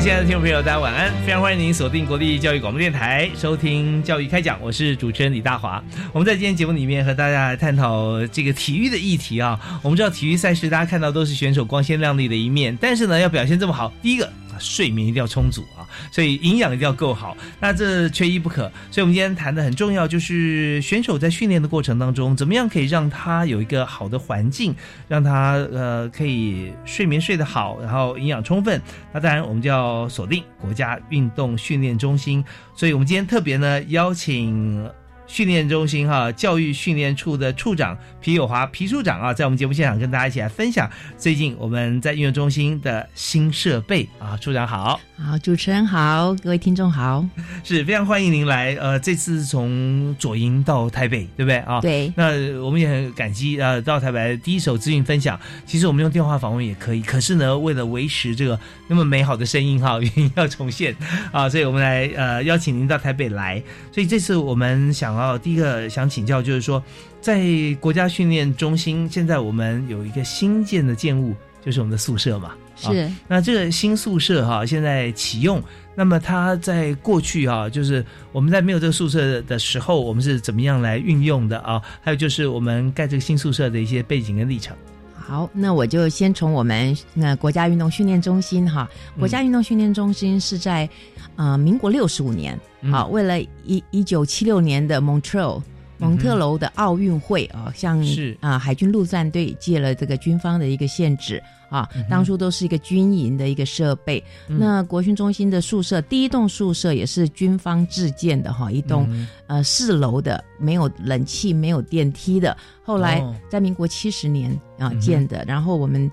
亲爱的听众朋友，大家晚安！非常欢迎您锁定国立教育广播电台，收听《教育开讲》，我是主持人李大华。我们在今天节目里面和大家来探讨这个体育的议题啊。我们知道体育赛事，大家看到都是选手光鲜亮丽的一面，但是呢，要表现这么好，第一个。睡眠一定要充足啊，所以营养一定要够好，那这缺一不可。所以，我们今天谈的很重要，就是选手在训练的过程当中，怎么样可以让他有一个好的环境，让他呃可以睡眠睡得好，然后营养充分。那当然，我们就要锁定国家运动训练中心。所以我们今天特别呢邀请。训练中心哈，教育训练处的处长皮友华皮处长啊，在我们节目现场跟大家一起来分享最近我们在运动中心的新设备啊，处长好。好，主持人好，各位听众好，是非常欢迎您来。呃，这次从左营到台北，对不对啊？对。那我们也很感激呃，到台北第一手资讯分享。其实我们用电话访问也可以，可是呢，为了维持这个那么美好的声音哈，原 因要重现啊，所以我们来呃邀请您到台北来。所以这次我们想要第一个想请教，就是说在国家训练中心，现在我们有一个新建的建物，就是我们的宿舍嘛。是，那这个新宿舍哈，现在启用。那么它在过去哈，就是我们在没有这个宿舍的时候，我们是怎么样来运用的啊？还有就是我们盖这个新宿舍的一些背景跟历程。好，那我就先从我们那国家运动训练中心哈，国家运动训练中心是在呃民国六十五年啊，为了一一九七六年的 Montreal 蒙特楼的奥运会啊，向啊海军陆战队借了这个军方的一个限制。啊，当初都是一个军营的一个设备。那国训中心的宿舍，第一栋宿舍也是军方自建的哈，一栋呃四楼的，没有冷气、没有电梯的。后来在民国七十年啊建的，然后我们。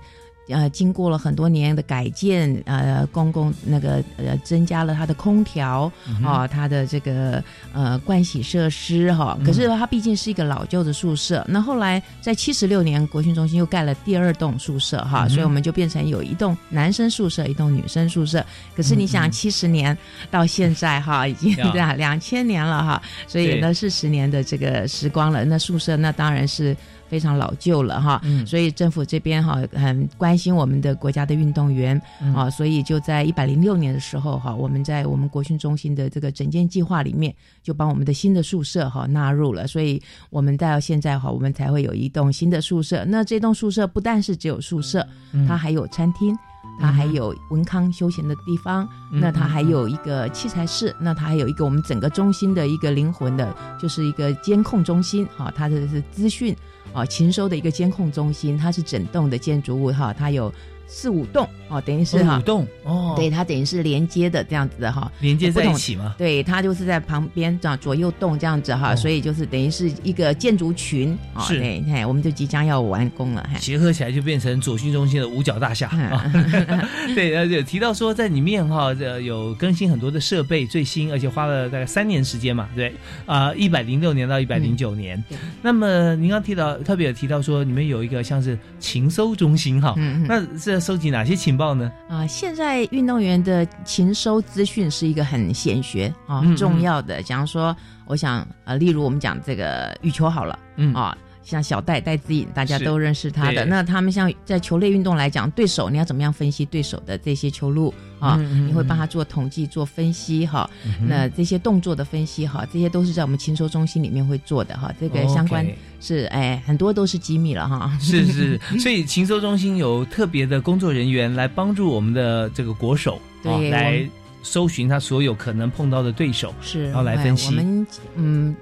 呃，经过了很多年的改建，呃，公共那个呃，增加了它的空调啊，它的这个呃盥洗设施哈。可是它毕竟是一个老旧的宿舍。那后来在七十六年，国训中心又盖了第二栋宿舍哈，所以我们就变成有一栋男生宿舍，一栋女生宿舍。可是你想，七十年到现在哈，已经 对啊，两千年了哈，所以呢是十年的这个时光了。那宿舍那当然是。非常老旧了哈，所以政府这边哈很关心我们的国家的运动员啊，所以就在一百零六年的时候哈，我们在我们国训中心的这个整建计划里面，就把我们的新的宿舍哈纳入了，所以我们到现在哈，我们才会有一栋新的宿舍。那这栋宿舍不但是只有宿舍，它还有餐厅，它还有文康休闲的地方，那它还有一个器材室，那它还有一个我们整个中心的一个灵魂的，就是一个监控中心哈，它的是资讯。啊，勤收的一个监控中心，它是整栋的建筑物哈，它有。四五栋哦，等于是哈，五栋哦，对，它等于是连接的这样子的哈，连接在一起嘛？对，它就是在旁边这样左右栋这样子哈，所以就是等于是一个建筑群啊。是，对，我们就即将要完工了，结合起来就变成左训中心的五角大厦啊。对，而且提到说在里面哈，这有更新很多的设备，最新，而且花了大概三年时间嘛，对，啊，一百零六年到一百零九年。那么您刚提到特别有提到说，你们有一个像是情搜中心哈，嗯那这。收集哪些情报呢？啊，现在运动员的勤收资讯是一个很显学啊重要的。假如说，我想啊，例如我们讲这个羽球好了，嗯啊，像小戴戴资颖，大家都认识他的。那他们像在球类运动来讲，对手你要怎么样分析对手的这些球路啊？你会帮他做统计、做分析哈。嗯那这些动作的分析哈，这些都是在我们禽兽中心里面会做的哈。这个相关是哎，很多都是机密了哈。是是，所以禽兽中心有特别的工作人员来帮助我们的这个国手，对来搜寻他所有可能碰到的对手。是，然后来哎分析我们嗯，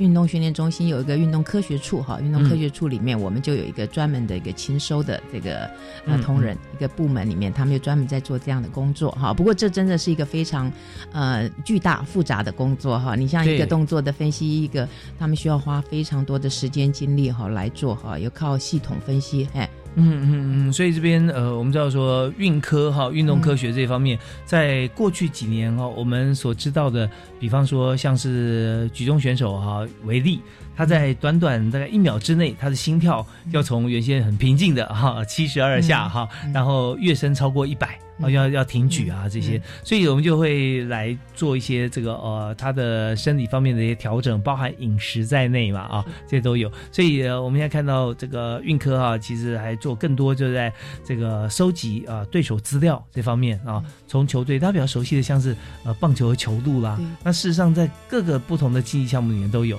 运动训练中心有一个运动科学处哈，运动嗯科学处里面我们就有一个专门的一个清收的这个呃嗯同仁一个部门里面，他们就专门在做这样的工作哈。不过这真的是一个非常呃巨大复杂的工作哈。你像一个动作的分析，一个他们需要花非常多的时间精力哈来做哈，要靠系统分析哎。嗯嗯嗯，所以这边呃，我们知道说运科哈，运动科学这方面，在过去几年哈，我们所知道的，比方说像是举重选手哈为例，他在短短大概一秒之内，他的心跳要从原先很平静的哈七十二下哈，嗯。然后跃升超过一百。啊，要要停举啊，这些，所以我们就会来做一些这个呃，他的生理方面的一些调整，包含饮食在内嘛啊，这些都有。所以呃，我们现在看到这个运科啊，其实还做更多，就在这个收集啊对手资料这方面啊，从球队他比较熟悉的像是呃棒球和球路啦，那事实上在各个不同的竞技项目里面都有，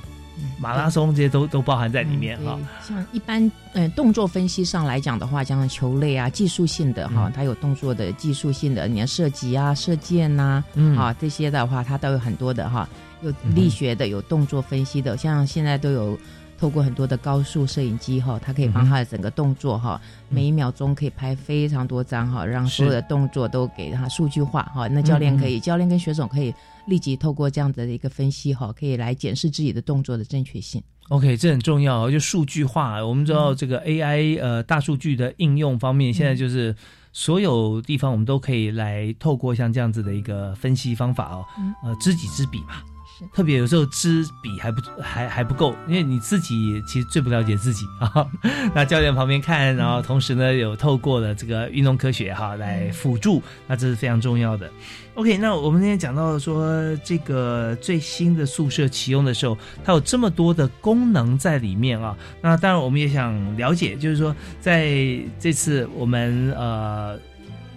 马拉松这些都都包含在里面哈。嗯像一般呃动作分析上来讲的话，像球类啊，技术性的哈，嗯它有动作的技术性的，你要射击啊、射箭呐、嗯啊这些的话，它都有很多的哈，有力学的，有动作分析的，像现在都有。透过很多的高速摄影机哈，它可以帮嗯哼它的整个动作哈，每一秒钟可以拍非常多张哈，让所有的动作都给它数据化哈。那教练可以，教练跟选手可以立即透过这样子的一个分析哈，可以来检视自己的动作的正确性。OK，这很重要，就数据化。我们知道这个 AI 呃大数据的应用方面，现在就是所有地方我们都可以来透过像这样子的一个分析方法哦，呃知己知彼嘛。是特别有时候知彼还不还还不够，因为你自己其实最不了解自己啊。那教练旁边看，然后同时呢有透过了这个运动科学哈来辅助，那这是非常重要的。OK，那我们今天讲到说这个最新的宿舍启用的时候，它有这么多的功能在里面啊。那当然我们也想了解，就是说在这次我们呃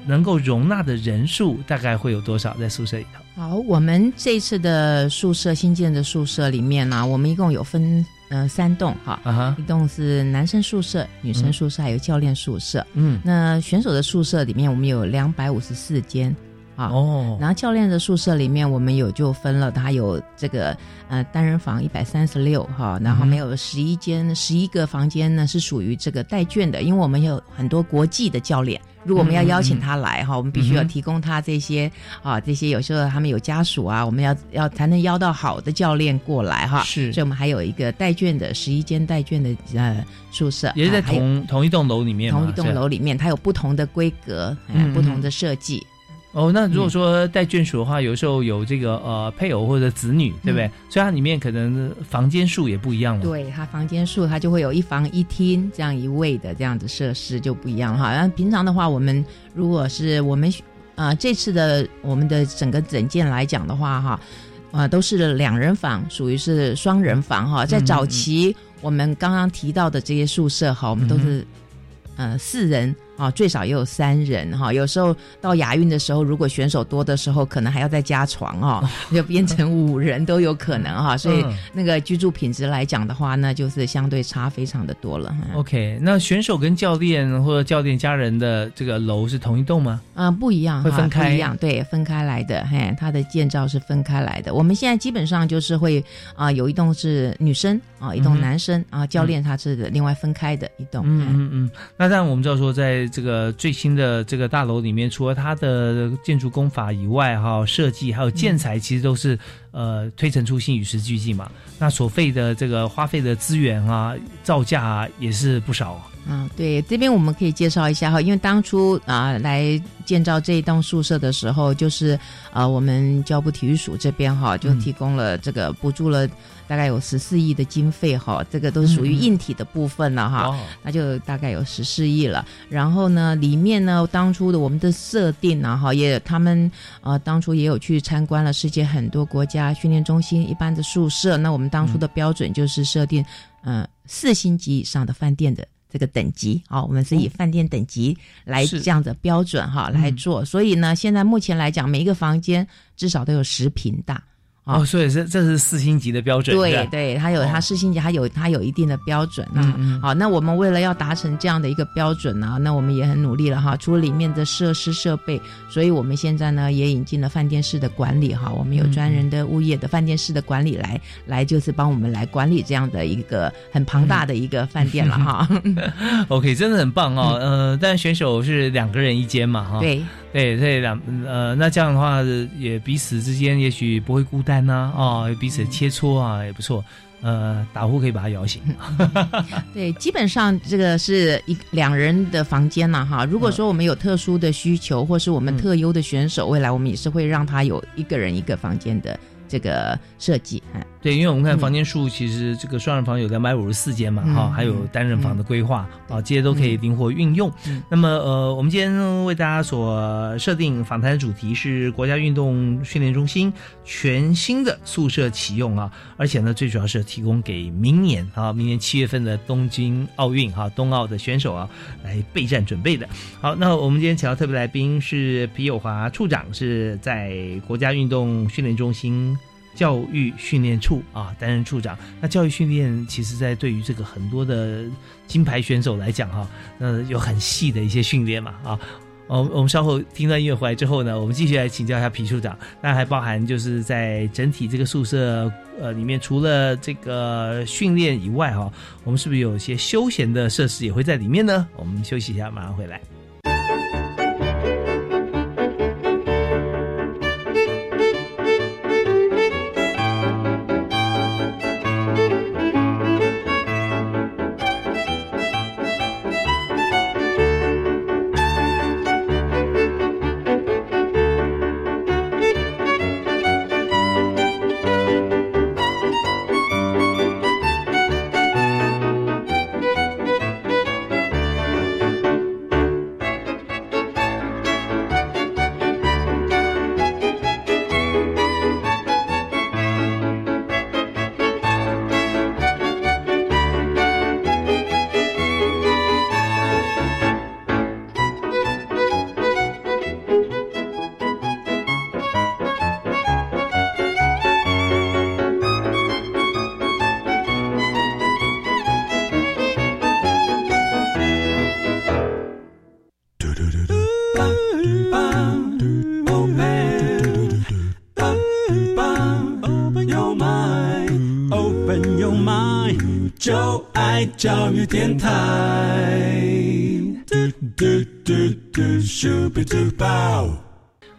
能够容纳的人数大概会有多少在宿舍里头？好，我们这一次的宿舍新建的宿舍里面呢、我们一共有分呃三栋哈，一，栋是男生宿舍、女生宿舍，还有教练宿舍。嗯，那选手的宿舍里面，我们有两百五十四间啊。哦，然后教练的宿舍里面，我们有就分了，它有这个呃单人房一百三十六哈，然后没有十一间，十一个房间呢是属于这个带卷的，因为我们有很多国际的教练，如果我们要邀请他来哈，我们必须要提供他这些啊这些有时候他们有家属啊，我们要要才能邀到好的教练过来哈，是。所以我们还有一个带卷的十一间带卷的呃宿舍，也是在啊同同一栋楼里面，同一栋楼里面，它有不同的规格，嗯嗯，不同的设计。哦，那如果说带眷属的话，有时候有这个呃配偶或者子女，对不对？所以它里面可能房间数也不一样了。，对，它房间数它就会有一房一厅这样一卫的这样子设施就不一样了哈。然后平常的话，我们如果是我们啊、这次的我们的整个整件来讲的话哈。啊、都是两人房，属于是双人房哈。在嗯早期我们刚刚提到的这些宿舍哈，我们都是、呃四人啊，最少也有三人哈。有时候到亚运的时候，如果选手多的时候，可能还要再加床哦，就变成五人都有可能哈。所以嗯那个居住品质来讲的话，那就是相对差非常的多了。嗯 OK，那选手跟教练或者教练家人的这个楼是同一栋吗？啊、不一样，会分开不一样，对，分开来的，嘿，它的建造是分开来的。我们现在基本上就是会啊、有一栋是女生啊、一栋男生啊、教练他是另外分开的一栋。嗯嗯嗯嗯。那当然我们知道说，在这个最新的这个大楼里面，除了它的建筑工法以外，哈，设计还有建材，其实都是、呃推陈出新、与时俱进嘛。那所费的这个花费的资源啊、造价啊，也是不少啊。对，这边我们可以介绍一下哈，因为当初啊来建造这一栋宿舍的时候，就是啊我们教部体育署这边哈就提供了这个补助了大概有十四亿的经费哈，这个都是属于硬体的部分了哈。哦那就大概有十四亿了。然后呢，里面呢，当初的我们的设定呢，哈，也他们呃当初也有去参观了世界很多国家训练中心一般的宿舍。那我们当初的标准就是设定嗯、四星级以上的饭店的这个等级啊、我们是以饭店等级来这样的标准哈、来做。所以呢，现在目前来讲，每一个房间至少都有十平大。哦，所以这这是四星级的标准，对对，它有哦它四星级，它有它有一定的标准啊。好，那我们为了要达成这样的一个标准呢、那我们也很努力了哈。除了里面的设施设备，所以我们现在呢也引进了饭店式的管理哈。我们有专人的物业的饭店式的管理来来，就是帮我们来管理这样的一个很庞大的一个饭店了哈。OK，真的很棒哦。呃，但选手是两个人一间嘛，哈。对，对，所以两呃，那这样的话也彼此之间也许不会孤单呐、哦，彼此切磋啊也不错。呃，打呼可以把它摇醒。对，基本上这个是一两人的房间了哈。如果说我们有特殊的需求，或是我们特优的选手，未来我们也是会让他有一个人一个房间的这个设计。嗯对，因为我们看嗯房间数，其实这个双人房有两百五十四间嘛，嗯哈、还有单人房的规划，啊、这些都可以灵活运用。嗯那么，呃，我们今天为大家所设定访谈的主题是国家运动训练中心全新的宿舍启用啊，而且呢，最主要是提供给明年啊，明年七月份的东京奥运哈、冬奥的选手啊来备战准备的。好，那我们今天请到特别来宾是皮友华处长，是在国家运动训练中心。教育训练处啊，担任处长。那教育训练其实，在对于这个很多的金牌选手来讲哈、呃，有很细的一些训练嘛啊。我，我们稍后听段音乐回来之后呢，我们继续来请教一下皮处长。那还包含就是在整体这个宿舍呃里面，除了这个训练以外哈、我们是不是有一些休闲的设施也会在里面呢？我们休息一下，马上回来。教育电台。嘟嘟嘟嘟，Super Duper。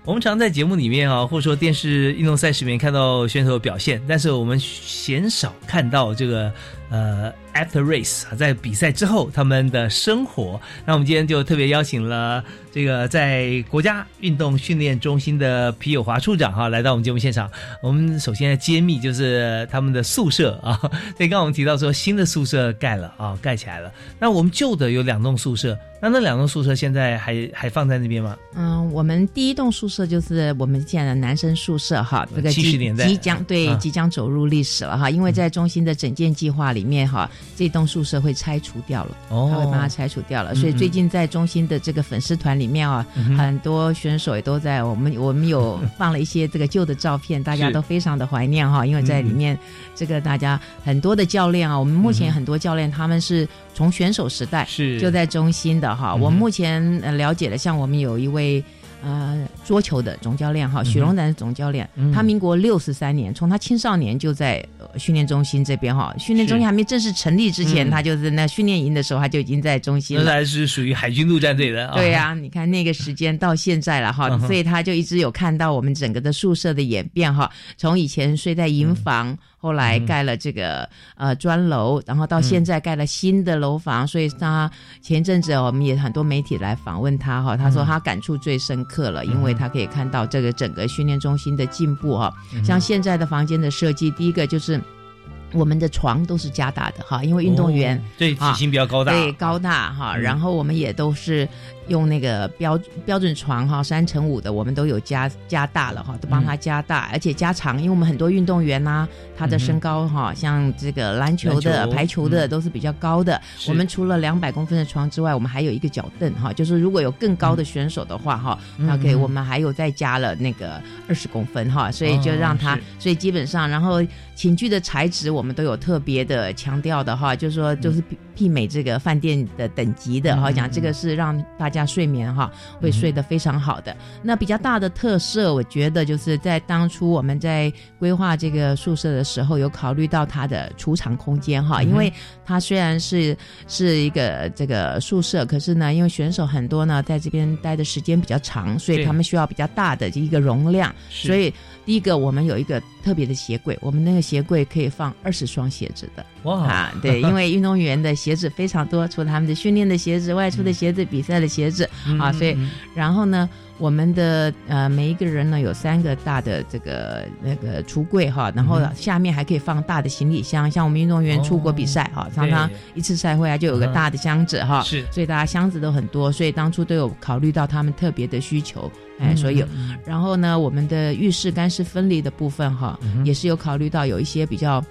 我们常在节目里面啊，或者说电视运动赛事里面看到选手的表现，但是我们鲜少看到这个呃 after race 啊，在比赛之后他们的生活。那我们今天就特别邀请了这个在国家运动训练中心的皮友华处长哈、来到我们节目现场。我们首先要揭秘就是他们的宿舍啊，对刚刚我们提到说新的宿舍盖了啊，盖起来了。那我们旧的有两栋宿舍，那那两栋宿舍现在还还放在那边吗？嗯，我们第一栋宿舍就是我们现在的男生宿舍哈，这个70即年代即将对、啊即将走入历史了哈，因为在中心的整建计划里面哈，这栋宿舍会拆除掉了，哦他会把它拆除掉了，嗯所以最近在中心的这个粉丝团里面啊，嗯很多选手也都在我们我们有放了一些这个旧的照片，大家都非常的怀念哈，因为在里面这个大家很多的教练啊，我们目前很多教练他们是从选手时代是。就在中心的哈。嗯我目前呃了解的，像我们有一位呃桌球的总教练哈，许荣南总教练，嗯他民国六十三年，从他青少年就在、呃训练中心这边哈，训练中心还没正式成立之前，嗯他就是那训练营的时候，他就已经在中心了。原来是属于海军陆战队的啊。对呀、你看那个时间到现在了哈，嗯所以他就一直有看到我们整个的宿舍的演变哈，从以前睡在营房，后来盖了这个呃砖楼，然后到现在盖了新的楼房，所以他前阵子我们也很多媒体来访问他哈，他说他感触最深刻了，因为他可以看到这个整个训练中心的进步哈，像现在的房间的设计，第一个就是。我们的床都是加大的哈，因为运动员、哦对体型比较高大，对高大哈，嗯。然后我们也都是用那个标标准床哈，三乘五的，我们都有加加大了哈，都帮他加大，而且加长，因为我们很多运动员呐、他的身高哈，像这个篮球的、球。排球的嗯。都是比较高的。我们除了两百公分的床之外，我们还有一个脚凳哈，就是如果有更高的选手的话哈，嗯那可以嗯我们还有再加了那个二十公分哈，所以就哦让他，是。所以基本上，然后寝具的材质我们都有特别的强调的哈，就是说就是媲媲美这个饭店的等级的哈，嗯讲这个是让大家睡眠哈会睡得非常好的。那比较大的特色，我觉得就是在当初我们在规划这个宿舍的时候，有考虑到它的储藏空间哈，因为它虽然是是一个这个宿舍，可是呢，因为选手很多呢，在这边待的时间比较长，所以他们需要比较大的一个容量。所以第一个，我们有一个特别的鞋柜，我们那个鞋柜可以放二十双鞋子的。哇，啊。对，因为运动员的鞋子非常多，除了他们的训练的鞋子、外出的鞋子、比赛的鞋子。啊，所以嗯然后呢，我们的呃每一个人呢有三个大的这个那个橱柜哈，然后嗯下面还可以放大的行李箱，像我们运动员出国比赛哈，常常一次赛会啊就有个嗯大的箱子哈，是。所以大家箱子都很多，所以当初都有考虑到他们特别的需求，哎，所以然后呢，我们的浴室干湿分离的部分哈，嗯也是有考虑到有一些比较。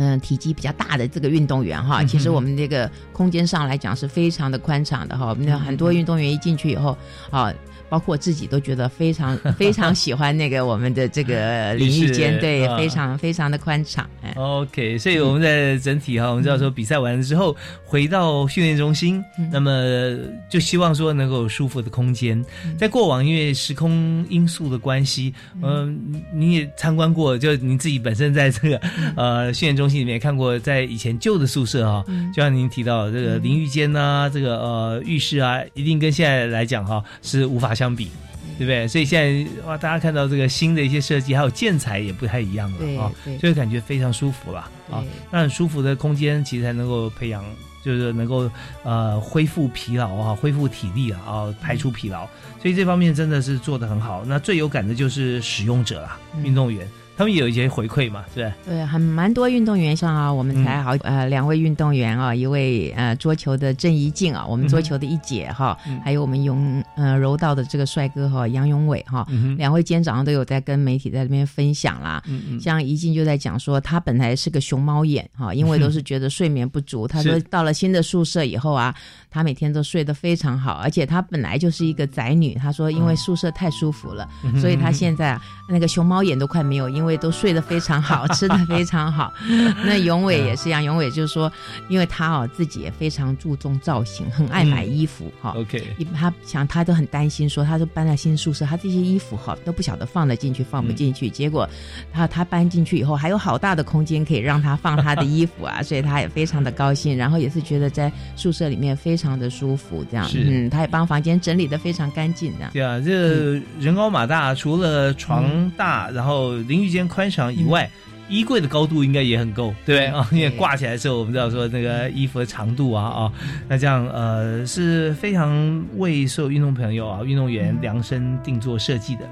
嗯，体积比较大的这个运动员哈，嗯其实我们这个空间上来讲是非常的宽敞的哈。我们很多运动员一进去以后，啊，包括我自己都觉得非常 非常喜欢那个我们的这个淋浴间，对，啊非常非常的宽敞。哎，OK，所以我们在整体哈，我们知道说比赛完了之后回到训练中心，嗯。那么就希望说能够有舒服的空间。嗯。在过往因为时空因素的关系，嗯、你也参观过，就你自己本身在这个嗯。呃训练中心里面看过，在以前旧的宿舍哈，嗯。就像您提到这个淋浴间呐、这个呃浴室啊，一定跟现在来讲哈是无法相比。对不对？所以现在哇，大家看到这个新的一些设计，还有建材也不太一样了啊，对就会感觉非常舒服了啊对。那很舒服的空间，其实才能够培养，就是能够呃恢复疲劳啊，恢复体力啊，啊排除疲劳。所以这方面真的是做的很好。那最有感的就是使用者啊，嗯运动员，他们也有一些回馈嘛，对不对？很蛮多运动员上啊，我们才好、呃两位运动员啊，一位呃桌球的郑怡静啊，我们桌球的一姐哈，嗯还有我们泳呃柔道的这个帅哥哈杨永伟哈，嗯，两位今天早上都有在跟媒体在那边分享啦。像怡静就在讲说，她本来是个熊猫眼哈，因为都是觉得睡眠不足。她说到了新的宿舍以后啊，她每天都睡得非常好，而且她本来就是一个宅女。她说因为宿舍太舒服了，嗯所以她现在啊那个熊猫眼都快没有，因为都睡得非常好，吃得非常好。那永伟也是一样，永伟就是说，因为他哦自己也非常注重造型，很爱买衣服哈。OK，他想他都很担心，说他说搬到新宿舍，他这些衣服哈都不晓得放得进去放不进去。结果他他搬进去以后，还有好大的空间可以让他放他的衣服啊，所以他也非常的高兴。然后也是觉得在宿舍里面非常的舒服，这样嗯，他也帮房间整理的非常干净，这样。对啊，这人高马大，除了床大，然后淋浴间宽敞以外。衣柜的高度应该也很够，对不对啊？因为挂起来的时候，我们知道说那个衣服的长度啊啊，那这样呃是非常为所有运动朋友啊、运动员量身定做设计的。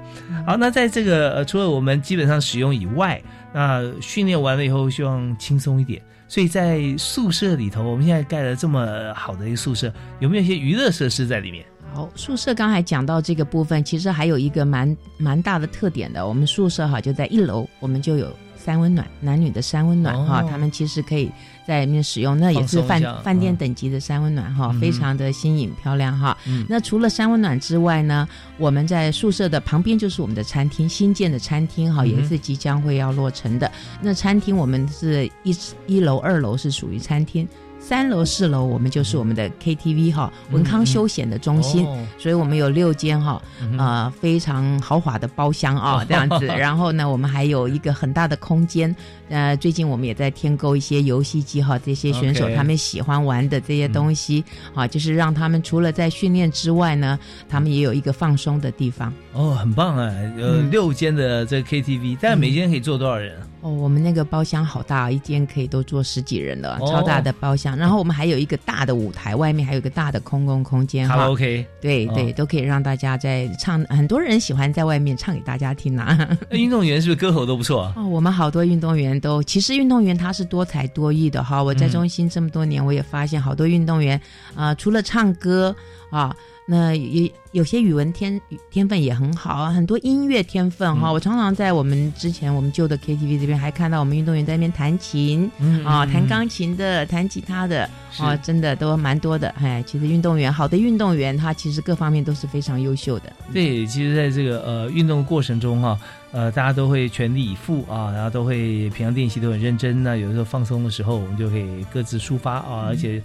好，那在这个呃除了我们基本上使用以外，那训练完了以后希望轻松一点，所以在宿舍里头，我们现在盖了这么好的一个宿舍，有没有一些娱乐设施在里面？好，宿舍刚才讲到这个部分，其实还有一个蛮蛮大的特点的。我们宿舍哈就在一楼，我们就有三温暖，男女的三温暖哈、哦他们其实可以在里面使用，那也是饭饭店嗯等级的三温暖哈、嗯非常的新颖漂亮哈。嗯那除了三温暖之外呢，我们在宿舍的旁边就是我们的餐厅，新建的餐厅哈，也是即将会要落成的。那餐厅我们是一一楼、二楼是属于餐厅。三楼、四楼我们就是我们的 KTV 哈，文康休闲的中心，哦所以我们有六间哈，呃，非常豪华的包厢啊、哦这样子。然后呢，我们还有一个很大的空间。呃，最近我们也在添购一些游戏机哈，这些选手他们喜欢玩的这些东西啊，就是让他们除了在训练之外呢，他们也有一个放松的地方。哦，很棒啊！呃，嗯六间的这个 KTV，大概每间可以坐多少人啊？哦，我们那个包厢好大，一间可以都坐十几人了，哦超大的包厢。然后我们还有一个大的舞台，外面还有一个大的空共空间哈。OK，哦对对，都可以让大家在唱，很多人喜欢在外面唱给大家听啊。那 运动员是不是歌喉都不错啊？哦，我们好多运动员都，其实运动员他是多才多艺的哈。我在嗯中心这么多年，我也发现好多运动员啊、除了唱歌啊，那也有些语文天天分也很好啊，很多音乐天分哈。嗯我常常在我们之前我们旧的 KTV 这边还看到我们运动员在那边弹琴。嗯啊，弹钢琴的、弹吉他的，是啊，真的都蛮多的。哎，其实运动员，好的运动员，他其实各方面都是非常优秀的。对，其实在这个呃运动过程中哈、呃，大家都会全力以赴啊，然后都会平常练习都很认真。那有的时候放松的时候，我们就可以各自抒发啊，而且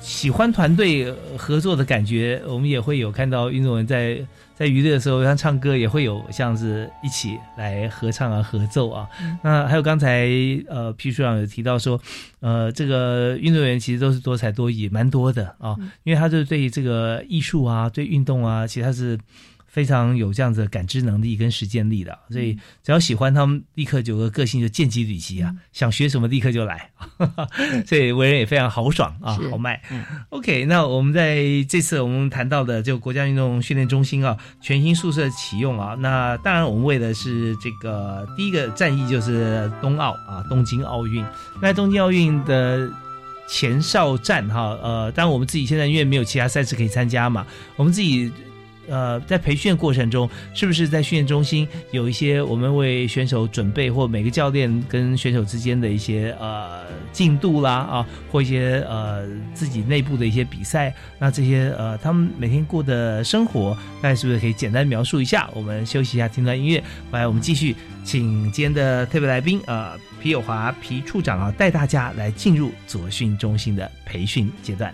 喜欢团队呃合作的感觉，我们也会有看到运动员在在娱乐的时候，像唱歌也会有像是一起来合唱啊、合奏啊。那还有刚才呃皮书长有提到说，呃，这个运动员其实都是多才多艺，蛮多的啊，因为他就对这个艺术啊、对运动啊，其实他是。非常有这样子的感知能力跟实践力的，所以只要喜欢他们，立刻有个个性就见机履行啊，想学什么立刻就来，所以为人也非常豪爽啊，豪迈。嗯 OK，那我们在这次我们谈到的就国家运动训练中心啊，全新宿舍启用啊，那当然我们为的是这个第一个战役就是冬奥啊，东京奥运。那东京奥运的前哨战哈，呃，当然我们自己现在因为没有其他赛事可以参加嘛，我们自己。呃，在培训过程中，是不是在训练中心有一些我们为选手准备，或每个教练跟选手之间的一些呃进度啦啊，或一些呃自己内部的一些比赛，那这些呃他们每天过的生活，大家是不是可以简单描述一下？我们休息一下，听段音乐，来我们继续，请今天的特别来宾呃皮友华皮处长啊，带大家来进入左训中心的培训阶段。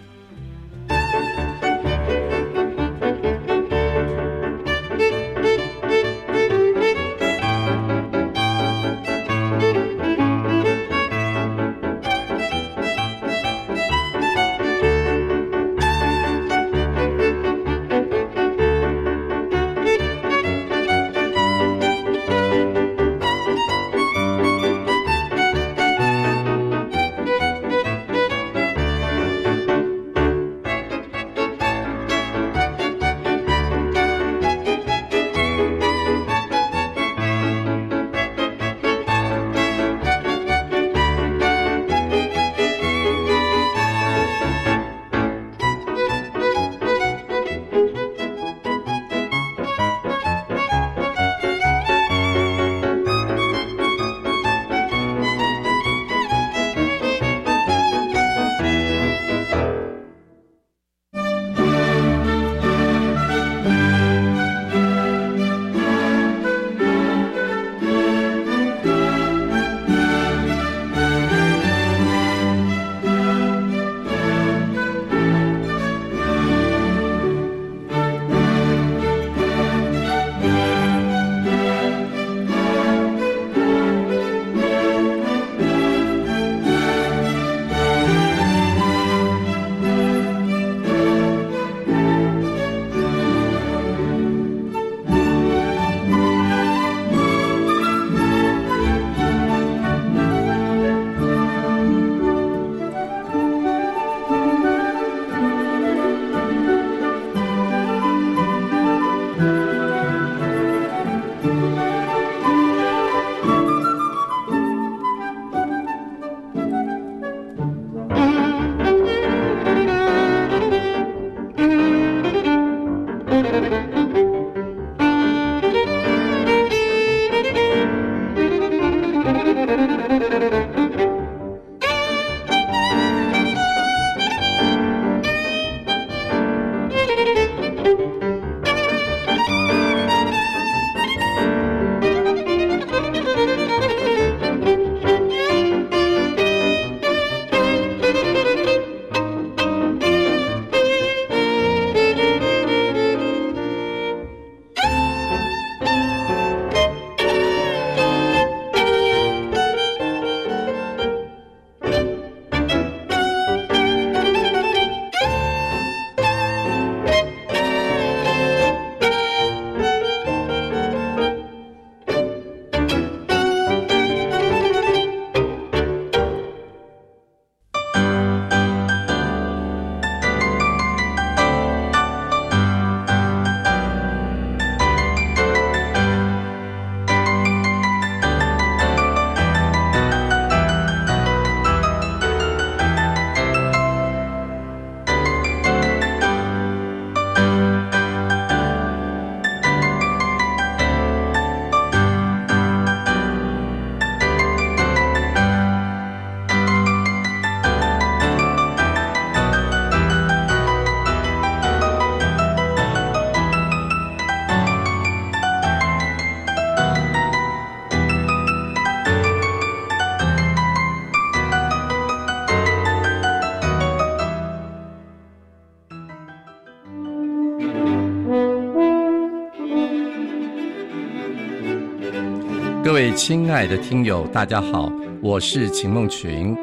亲爱的听友，大家好，我是秦梦群。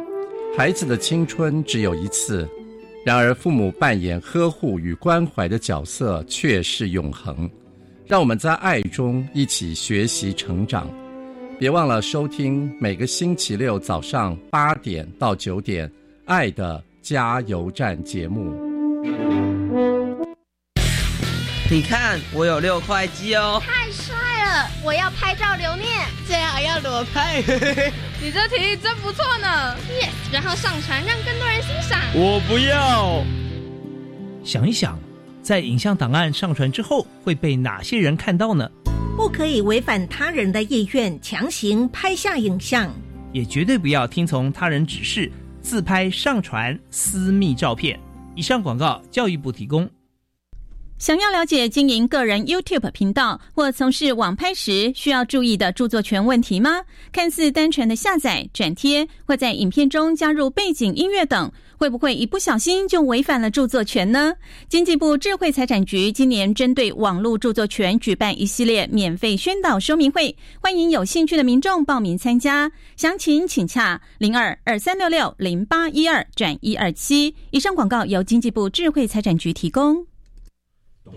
孩子的青春只有一次，然而父母扮演呵护与关怀的角色却是永恒。让我们在爱中一起学习成长。别忘了收听每个星期六早上八点到九点《爱的加油站》节目。你看，我有六块肌哦！我要拍照留念，最好要裸拍。你这提议真不错呢！Yes，然后上传让更多人欣赏。我不要。想一想，在影像档案上传之后，会被哪些人看到呢？不可以违反他人的意愿强行拍下影像，也绝对不要听从他人指示自拍上传私密照片。以上广告，教育部提供。想要了解经营个人 YouTube 频道或从事网拍时需要注意的著作权问题吗？看似单纯的下载、转贴，或在影片中加入背景音乐等，会不会一不小心就违反了著作权呢？经济部智慧财产局今年针对网络著作权举办一系列免费宣导说明会，欢迎有兴趣的民众报名参加。详情请洽零二二三六六零八一二转一二七。以上广告由经济部智慧财产局提供。我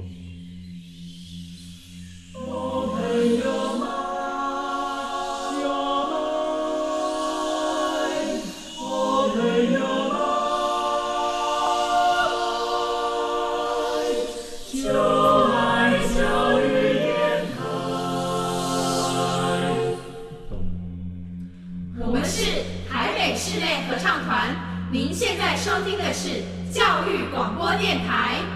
们是台北室内合唱团，您现在收听的是教育广播电台。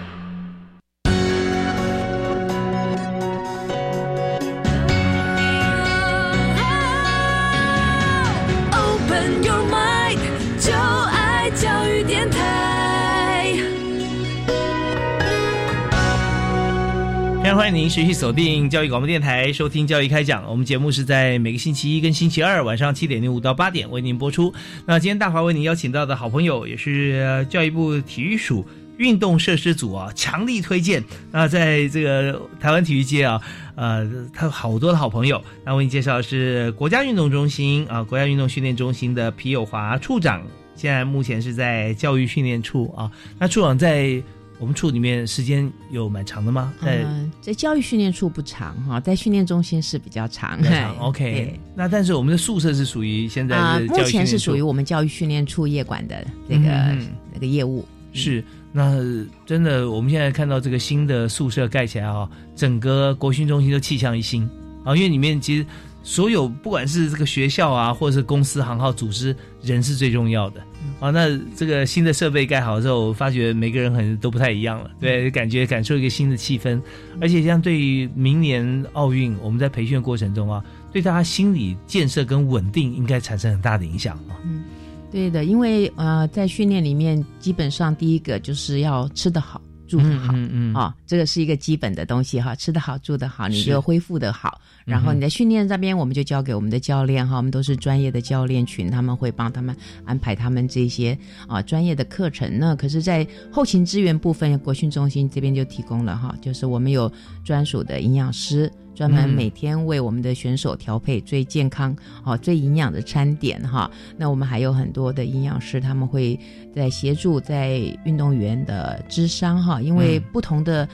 欢迎您持续锁定教育广播电台，收听教育开讲。我们节目是在每个星期一跟星期二晚上七点零五到八点为您播出。那今天大华为您邀请到的好朋友，也是教育部体育署运动设施组啊，强力推荐。那在这个台湾体育界啊，呃，他有好多的好朋友。那为您介绍的是国家运动中心啊，国家运动训练中心的皮友华处长，现在目前是在教育训练处啊。那处长在。我们处里面时间有蛮长的吗？在、嗯，在教育训练处不长哈，在训练中心是比较长。OK，那但是我们的宿舍是属于现在啊、的教育目前是属于我们教育训练处业管的这个、嗯那个业务。是，那真的，我们现在看到这个新的宿舍盖起来啊、整个国训中心都气象一新啊，因为里面其实所有不管是这个学校啊，或者是公司行号组织，人是最重要的啊。那这个新的设备盖好之后，我发觉每个人可能都不太一样了，对，感觉感受一个新的气氛，而且像对于明年奥运，我们在培训过程中啊，对大家心理建设跟稳定应该产生很大的影响啊。对的，因为呃，在训练里面，基本上第一个就是要吃得好、住得好，嗯嗯啊、这个是一个基本的东西哈，吃得好、住得好，你是就恢复得好。然后你在训练这边，我们就交给我们的教练哈，我们都是专业的教练群，他们会帮他们安排他们这些啊专业的课程。那可是，在后勤资源部分，国训中心这边就提供了哈，就是我们有专属的营养师。专门嗯每天为我们的选手调配最健康、哦最营养的餐点哈。那我们还有很多的营养师，他们会在协助在运动员的智商哈，因为嗯不同的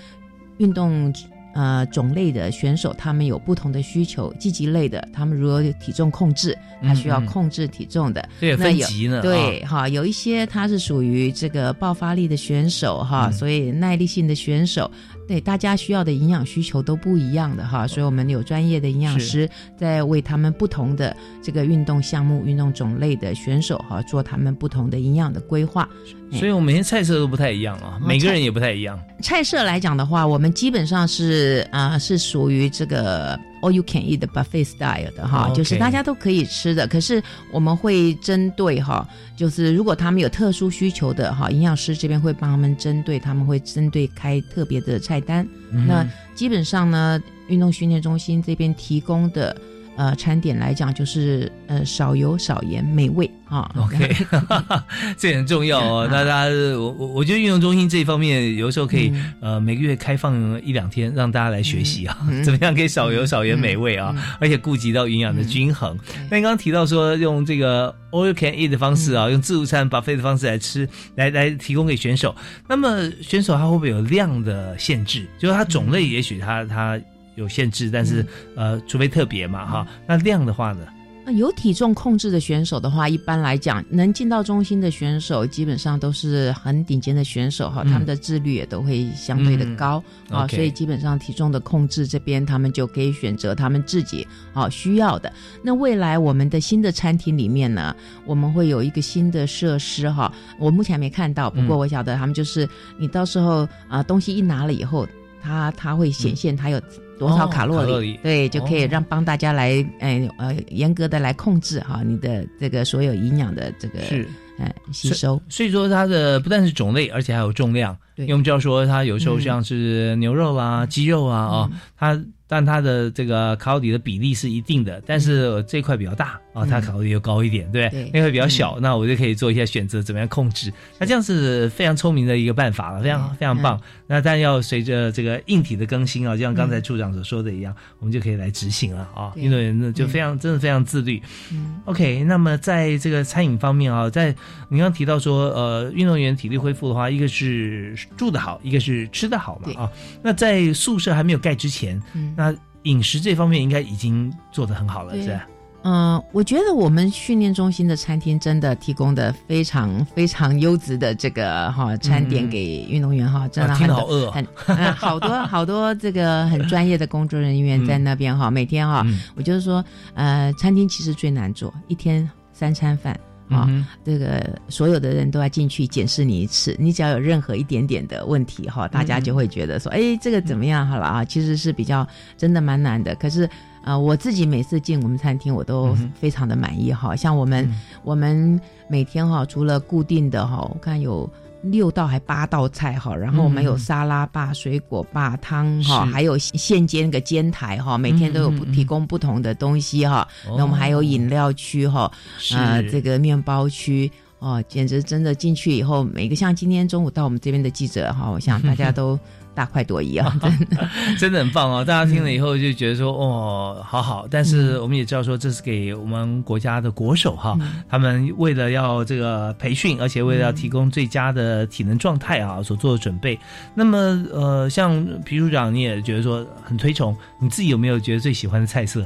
运动。呃，种类的选手他们有不同的需求，积极类的，他们如果有体重控制，他需要控制体重的，这也那有分级呢对，哈，有一些他是属于这个爆发力的选手哈，嗯。所以耐力性的选手，对大家需要的营养需求都不一样的哈，所以我们有专业的营养师在为他们不同的这个运动项目、运动种类的选手哈做他们不同的营养的规划。所以我们每天菜色都不太一样啊，每个人也不太一样。菜色来讲的话，我们基本上是啊、是属于这个 all you can eat 的 buffet style 的哈，就是大家都可以吃的。可是我们会针对哈，就是如果他们有特殊需求的哈，营养师这边会帮他们针对，他们会针对开特别的菜单。嗯那基本上呢，运动训练中心这边提供的。呃餐点来讲，就是呃少油少盐，美味啊。OK，这很重要哦。那大家，我我我觉得运动中心这一方面，有时候可以、呃每个月开放一两天，让大家来学习啊，怎么样可以少油少盐美味啊，而且顾及到营养的均衡。那你刚刚提到说用这个 all you can eat 的方式啊，用自助餐 buffet 的方式来吃，来来提供给选手。那么选手他会不会有量的限制？就是他种类也许他他有限制，但是呃，除非特别嘛哈。那量的话呢？那有体重控制的选手的话，一般来讲，能进到中心的选手，基本上都是很顶尖的选手哈，嗯他们的自律也都会相对的高嗯啊，所以基本上体重的控制这边，他们就可以选择他们自己啊需要的。那未来我们的新的餐厅里面呢，我们会有一个新的设施哈，我目前还没看到，不过嗯我晓得他们就是你到时候啊东西一拿了以后，它它会显现它有多少哦卡路里，卡路里。对，就可以哦。让帮大家来，哎呃，严格的来控制哈你的这个所有营养的这个是呃吸收。所以说它的不但是种类，而且还有重量。对。因为我们知道说它有时候嗯。像是牛肉啊、鸡肉啊哦，它但它的这个卡路里的比例是一定的，但是这块比较大啊，它卡路里又高一点，对？那个比较小，那我就可以做一些选择，怎么样控制？那这样是非常聪明的一个办法了，非常非常棒。那但要随着这个硬体的更新啊，就像刚才处长所说的一样，我们就可以来执行了啊。运动员呢就非常真的非常自律。嗯 OK，那么在这个餐饮方面啊，在你刚刚提到说，呃，运动员体力恢复的话，一个是住得好，一个是吃得好嘛啊。那在宿舍还没有盖之前，嗯那饮食这方面应该已经做得很好了，对是吧？嗯、我觉得我们训练中心的餐厅真的提供的非常非常优质的这个哈餐点给运动员哈，真的啊很饿哦很、呃好多 好多这个很专业的工作人员在那边哈，每天哈，嗯我就是说呃，餐厅其实最难做，一天三餐饭。啊、嗯这个所有的人都要进去检视你一次，你只要有任何一点点的问题哈，大家就会觉得说，哎、这个怎么样？好了啊，其实是比较真的蛮难的。可是呃，我自己每次进我们餐厅，我都嗯非常的满意哈。像我们、我们每天哈，除了固定的哈，我看有。六道还八道菜哈，然后我们有嗯沙拉吧、水果吧、汤哈，还有现煎个煎台哈，每天都有不提供不同的东西哈。那我们还有饮料区哈，呃，这个面包区哦，简直真的进去以后，每个像今天中午到我们这边的记者哈，我想大家 都大快朵颐啊，真的。真的很棒哦！大家听了以后就觉得说，哦，好好。但是我们也知道说，这是给我们国家的国手哈，他们为了要这个培训，而且为了要提供最佳的体能状态啊，所做的准备。那么，呃，像皮处长，你也觉得说很推崇，你自己有没有觉得最喜欢的菜色？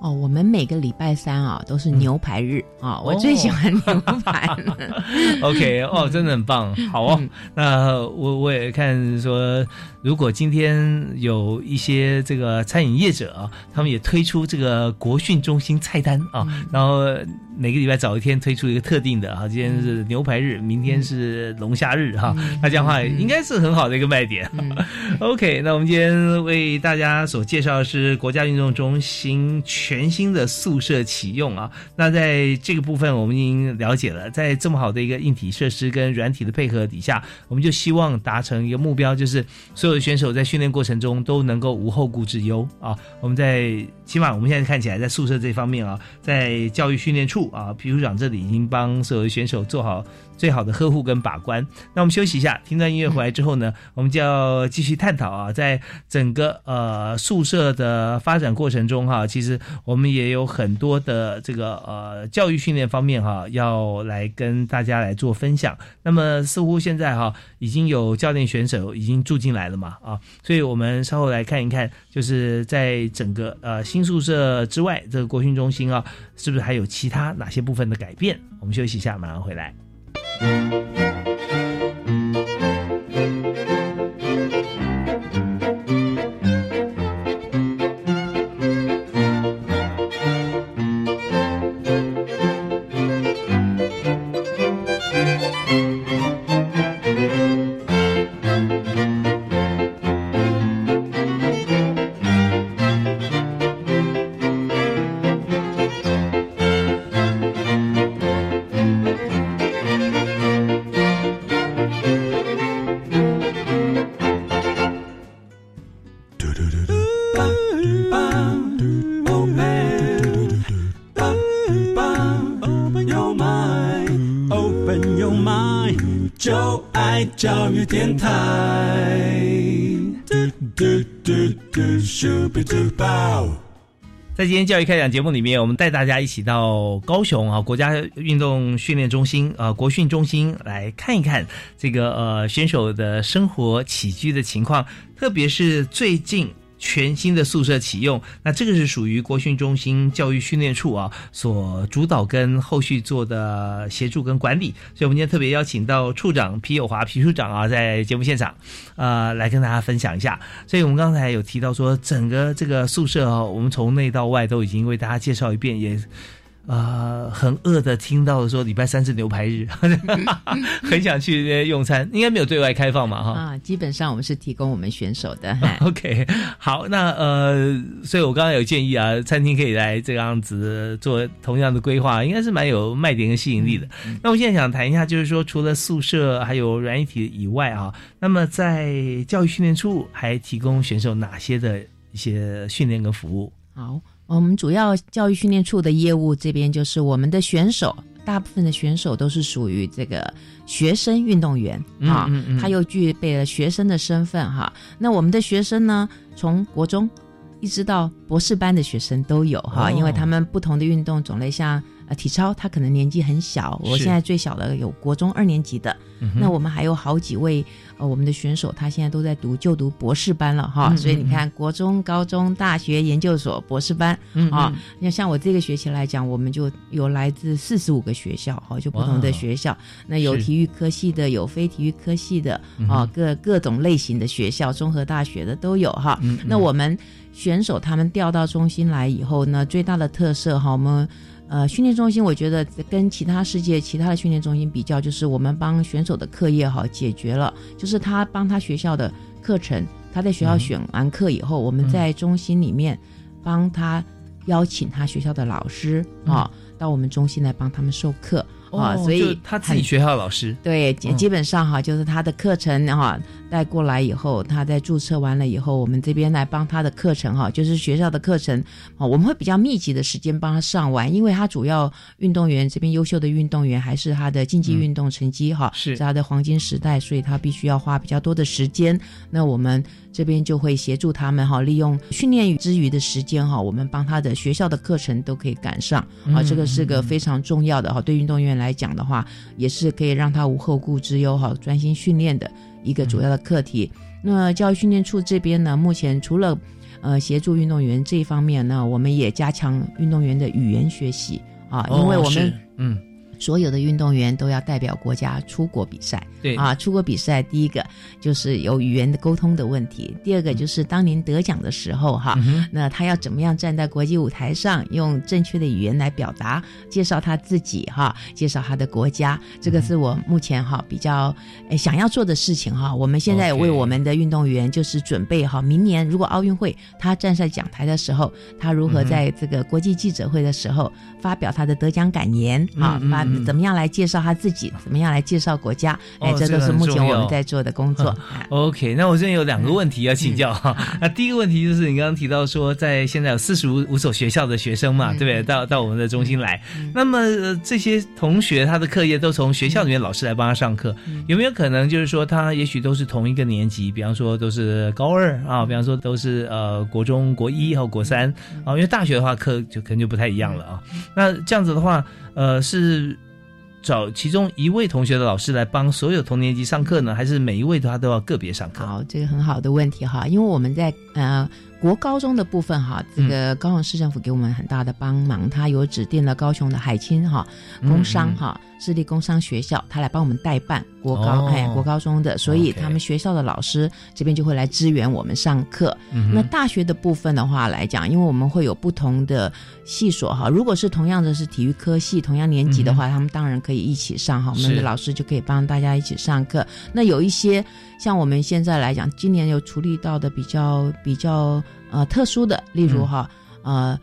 哦，我们每个礼拜三啊都是牛排日啊，我哦最喜欢牛排。了。OK，哦，真的很棒，好哦。那我我也看说，如果今天有一些这个餐饮业者啊，他们也推出这个国训中心菜单啊，然后每个礼拜早一天推出一个特定的啊，今天是牛排日，明天是龙虾日哈，那这样的话应该是很好的一个卖点。OK，那我们今天为大家所介绍的是国家运动中心全新的宿舍启用啊。那在这个部分我们已经了解了，在这么好的一个硬体设施跟软体的配合底下，我们就希望达成一个目标，就是所有的选手在训练过程中都能够无后顾之忧啊。我们在起码我们现在看起来在宿舍这方面啊，在教育训练处啊，皮处长这里已经帮所有的选手做好最好的呵护跟把关。那我们休息一下，听段音乐回来之后呢，我们就要继续探讨啊，在整个呃宿舍的发展过程中哈、其实我们也有很多的这个呃教育训练方面哈、要来跟大家来做分享。那么似乎现在哈、已经有教练选手已经住进来了嘛啊，所以我们稍后来看一看，就是在整个呃新宿舍之外，这个国训中心啊，是不是还有其他哪些部分的改变？我们休息一下，马上回来。爱电台。嘟嘟嘟嘟嘟嘟嘟嘟。在今天教育开讲节目里面，我们带大家一起到高雄啊国家运动训练中心啊国训中心来看一看这个呃选手的生活起居的情况，特别是最近。全新的宿舍启用，那这个是属于国训中心教育训练处啊所主导跟后续做的协助跟管理，所以我们今天特别邀请到处长皮友华皮处长啊在节目现场，呃来跟大家分享一下。所以我们刚才有提到说，整个这个宿舍啊，我们从内到外都已经为大家介绍一遍，也。呃，很饿的，听到说礼拜三是牛排日，很想去用餐，应该没有对外开放嘛，哈。啊，基本上我们是提供我们选手的。OK，好，那呃，所以我刚刚有建议啊，餐厅可以来这样子做同样的规划，应该是蛮有卖点跟吸引力的。那我现在想谈一下，就是说除了宿舍还有软一体以外啊，那么在教育训练处还提供选手哪些的一些训练跟服务？好。我们主要教育训练处的业务这边就是我们的选手，大部分的选手都是属于这个学生运动员啊，嗯嗯、他又具备了学生的身份哈。那我们的学生呢，从国中一直到博士班的学生都有哈，哦、因为他们不同的运动种类，像呃体操，他可能年纪很小，我现在最小的有国中二年级的，嗯、那我们还有好几位。呃，我们的选手他现在都在读就读博士班了哈，嗯、所以你看，国中、高中、大学、研究所、博士班、嗯、啊，那像我这个学期来讲，我们就有来自四十五个学校哈，就不同的学校，那有体育科系的，有非体育科系的啊，各各种类型的学校，综合大学的都有哈。嗯、那我们选手他们调到中心来以后呢，最大的特色哈，我们。呃，训练中心我觉得跟其他世界其他的训练中心比较，就是我们帮选手的课业哈解决了，就是他帮他学校的课程，他在学校选完课以后，嗯、我们在中心里面帮他邀请他学校的老师啊、嗯、到我们中心来帮他们授课。啊，哦、所以他自己学校的老师。对，基本上哈，就是他的课程哈带过来以后，他在注册完了以后，我们这边来帮他的课程哈，就是学校的课程啊，我们会比较密集的时间帮他上完，因为他主要运动员这边优秀的运动员还是他的竞技运动成绩哈、嗯、是他的黄金时代，所以他必须要花比较多的时间。那我们这边就会协助他们哈，利用训练之余的时间哈，我们帮他的学校的课程都可以赶上啊，这个是个非常重要的哈，对运动员来讲的话，也是可以让他无后顾之忧哈，专心训练的一个主要的课题。那教育训练处这边呢，目前除了呃协助运动员这一方面呢，我们也加强运动员的语言学习啊，因为我们嗯。所有的运动员都要代表国家出国比赛，对。啊，出国比赛第一个就是有语言的沟通的问题，第二个就是当您得奖的时候哈，嗯、那他要怎么样站在国际舞台上，用正确的语言来表达，介绍他自己哈，介绍他的国家，这个是我目前哈比较诶想要做的事情哈。我们现在为我们的运动员就是准备哈，明年如果奥运会他站在讲台的时候，他如何在这个国际记者会的时候发表他的得奖感言啊，发。怎么样来介绍他自己？怎么样来介绍国家？哎，哦、这都是目前我们在做的工作。嗯、OK，那我这边有两个问题要请教哈。嗯、那第一个问题就是你刚刚提到说，在现在有四十五五所学校的学生嘛，嗯、对不对？到到我们的中心来，那么、呃、这些同学他的课业都从学校里面老师来帮他上课，嗯有没有可能就是说他也许都是同一个年级？比方说都是高二啊，比方说都是呃国中国一和国三啊，因为大学的话课就可能就不太一样了啊。那这样子的话，呃是。找其中一位同学的老师来帮所有同年级上课呢，还是每一位他都要个别上课？好，这个很好的问题哈，因为我们在呃国高中的部分哈，这个高雄市政府给我们很大的帮忙，他有指定了高雄的海清哈工商哈私立工商学校，他来帮我们代办国高、哦、哎国高中的，所以他们学校的老师这边就会来支援我们上课。嗯那大学的部分的话来讲，因为我们会有不同的系所哈，如果是同样的是体育科系，同样年级的话，他们当然可以一起上哈，我们的老师就可以帮大家一起上课。那有一些像我们现在来讲，今年有处理到的比较比较呃特殊的，例如哈、呃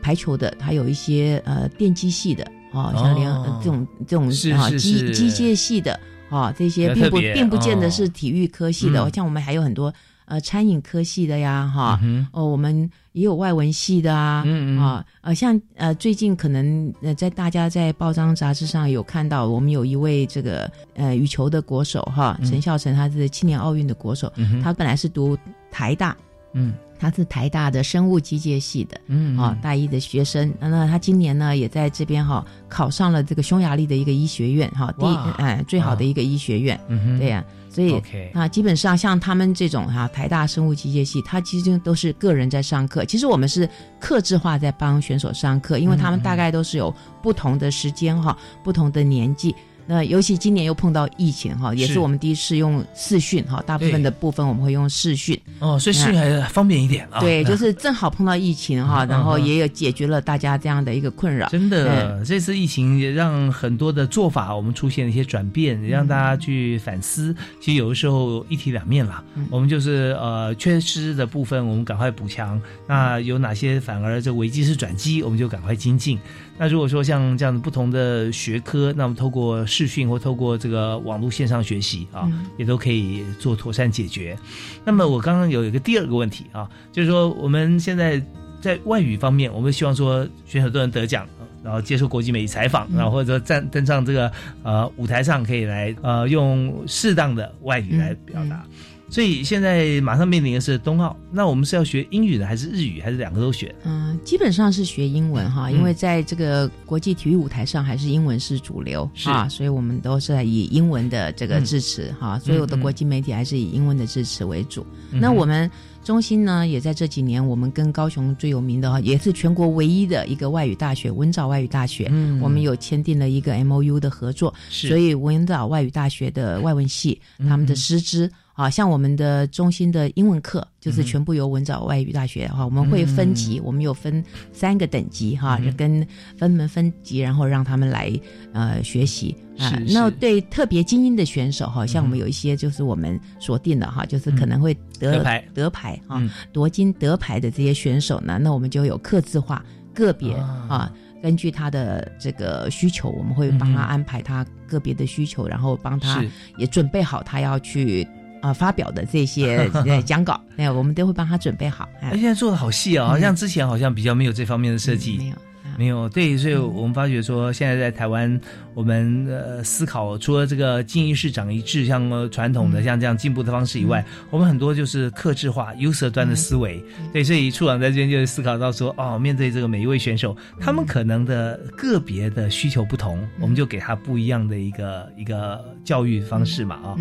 排球的，它有一些呃电机系的哦，像连、这种这种是机机械系的。哦，这些并不并不见得哦。是体育科系的，嗯。像我们还有很多呃餐饮科系的呀，哈，哦，我们也有外文系的啊，嗯啊，呃，像呃最近可能呃在大家在报章杂志上有看到，我们有一位这个呃羽球的国手哈，陈孝成，他是青年奥运的国手，他本来是读台大，嗯。他是台大的生物机械系的，嗯啊，大一的学生。那他今年呢，也在这边哈考上了这个匈牙利的一个医学院，哈，第哎最好的一个医学院，嗯对呀。所以啊，基本上像他们这种哈台大生物机械系，他其实都是个人在上课。其实我们是克制化在帮选手上课，因为他们大概都是有不同的时间哈，不同的年纪。那尤其今年又碰到疫情哈，也是我们第一次用视讯哈，大部分的部分我们会用视讯哦，所以视讯还方便一点啊。对，就是正好碰到疫情哈，然后也有解决了大家这样的一个困扰。真的，这次疫情也让很多的做法我们出现了一些转变，让大家去反思。其实有的时候一体两面啦，我们就是呃缺失的部分，我们赶快补强；那有哪些反而这危机是转机，我们就赶快精进。那如果说像这样的不同的学科，那么透过视讯或透过这个网络线上学习啊，也都可以做妥善解决。那么我刚刚有一个第二个问题啊，就是说我们现在在外语方面，我们希望说选手都能得奖，然后接受国际媒体采访，然后或者说站登上这个呃舞台上，可以来呃用适当的外语来表达。所以现在马上面临的是冬奥，那我们是要学英语的，还是日语，还是两个都学？嗯，基本上是学英文哈，因为在这个国际体育舞台上，还是英文是主流啊，所以我们都是以英文的这个支持哈，所有的国际媒体还是以英文的支持为主。那我们中心呢，也在这几年，我们跟高雄最有名的哈，也是全国唯一的一个外语大学——文藻外语大学，嗯我们有签订了一个 M O U 的合作，所以文藻外语大学的外文系他们的师资。啊，像我们的中心的英文课，就是全部由文藻外语大学哈，我们会分级，我们有分三个等级哈，跟分门分级，然后让他们来呃学习啊。那对特别精英的选手哈，像我们有一些就是我们锁定的哈，就是可能会得牌。得牌啊，夺金得牌的这些选手呢，那我们就有刻字化个别啊，根据他的这个需求，我们会帮他安排他个别的需求，然后帮他也准备好他要去。啊，发表的这些讲稿，那我们都会帮他准备好。哎，现在做的好细哦，好像之前好像比较没有这方面的设计，没有，没有。对，所以我们发觉说，现在在台湾，我们呃思考，除了这个进一市长一致，像传统的像这样进步的方式以外，我们很多就是克制化、user 端的思维。对，所以处长在这边就是思考到说，哦，面对这个每一位选手，他们可能的个别的需求不同，我们就给他不一样的一个一个教育方式嘛，啊。